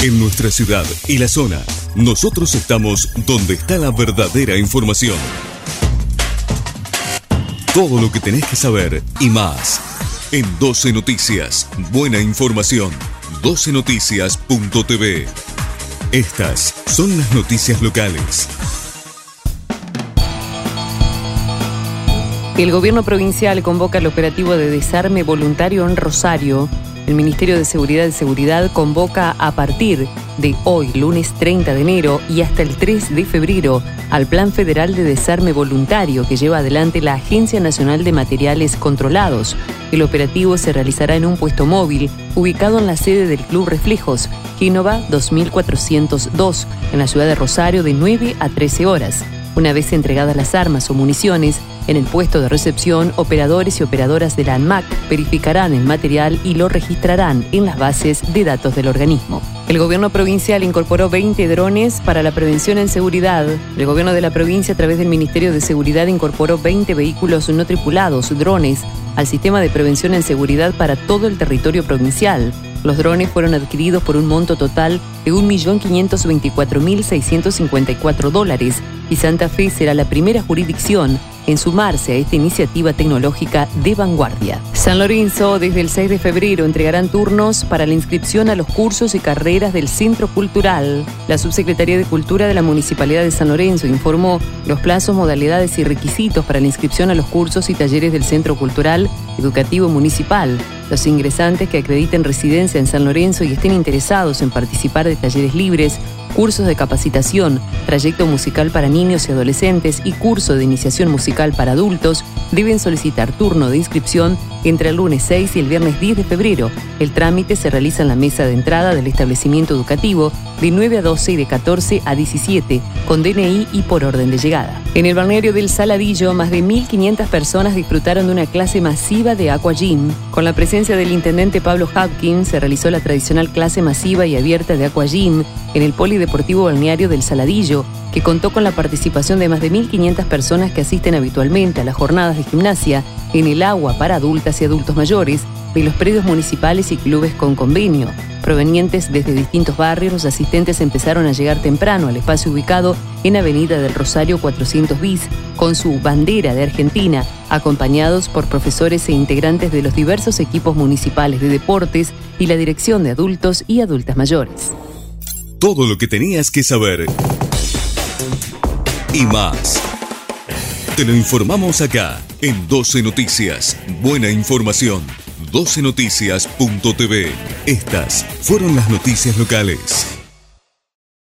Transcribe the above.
En nuestra ciudad y la zona, nosotros estamos donde está la verdadera información. Todo lo que tenés que saber y más. En 12 Noticias, buena información. 12noticias.tv. Estas son las noticias locales. El gobierno provincial convoca el operativo de desarme voluntario en Rosario. El Ministerio de Seguridad y Seguridad convoca a partir de hoy, lunes 30 de enero, y hasta el 3 de febrero, al Plan Federal de Desarme Voluntario que lleva adelante la Agencia Nacional de Materiales Controlados. El operativo se realizará en un puesto móvil ubicado en la sede del Club Reflejos, Génova 2402, en la ciudad de Rosario de 9 a 13 horas. Una vez entregadas las armas o municiones, en el puesto de recepción, operadores y operadoras de la ANMAC verificarán el material y lo registrarán en las bases de datos del organismo. El gobierno provincial incorporó 20 drones para la prevención en seguridad. El gobierno de la provincia, a través del Ministerio de Seguridad, incorporó 20 vehículos no tripulados, drones, al sistema de prevención en seguridad para todo el territorio provincial. Los drones fueron adquiridos por un monto total de 1.524.654 dólares y Santa Fe será la primera jurisdicción en sumarse a esta iniciativa tecnológica de vanguardia. San Lorenzo, desde el 6 de febrero, entregarán turnos para la inscripción a los cursos y carreras del Centro Cultural. La Subsecretaría de Cultura de la Municipalidad de San Lorenzo informó los plazos, modalidades y requisitos para la inscripción a los cursos y talleres del Centro Cultural Educativo Municipal. Los ingresantes que acrediten residencia en San Lorenzo y estén interesados en participar de talleres libres, cursos de capacitación, trayecto musical para niños y adolescentes y curso de iniciación musical para adultos deben solicitar turno de inscripción entre el lunes 6 y el viernes 10 de febrero. El trámite se realiza en la mesa de entrada del establecimiento educativo de 9 a 12 y de 14 a 17, con DNI y por orden de llegada. En el balneario del Saladillo, más de 1.500 personas disfrutaron de una clase masiva de Aqua Gym. Con la presencia del intendente Pablo Hopkins, se realizó la tradicional clase masiva y abierta de Aqua Gym en el Polideportivo Balneario del Saladillo, que contó con la participación de más de 1.500 personas que asisten habitualmente a las jornadas de gimnasia en el agua para adultas y adultos mayores de los predios municipales y clubes con convenio. Provenientes desde distintos barrios, los asistentes empezaron a llegar temprano al espacio ubicado en Avenida del Rosario 400 bis, con su bandera de Argentina, acompañados por profesores e integrantes de los diversos equipos municipales de deportes y la Dirección de Adultos y Adultas Mayores. Todo lo que tenías que saber y más. Te lo informamos acá en 12 Noticias. Buena información. 12noticias.tv. Estas fueron las noticias locales.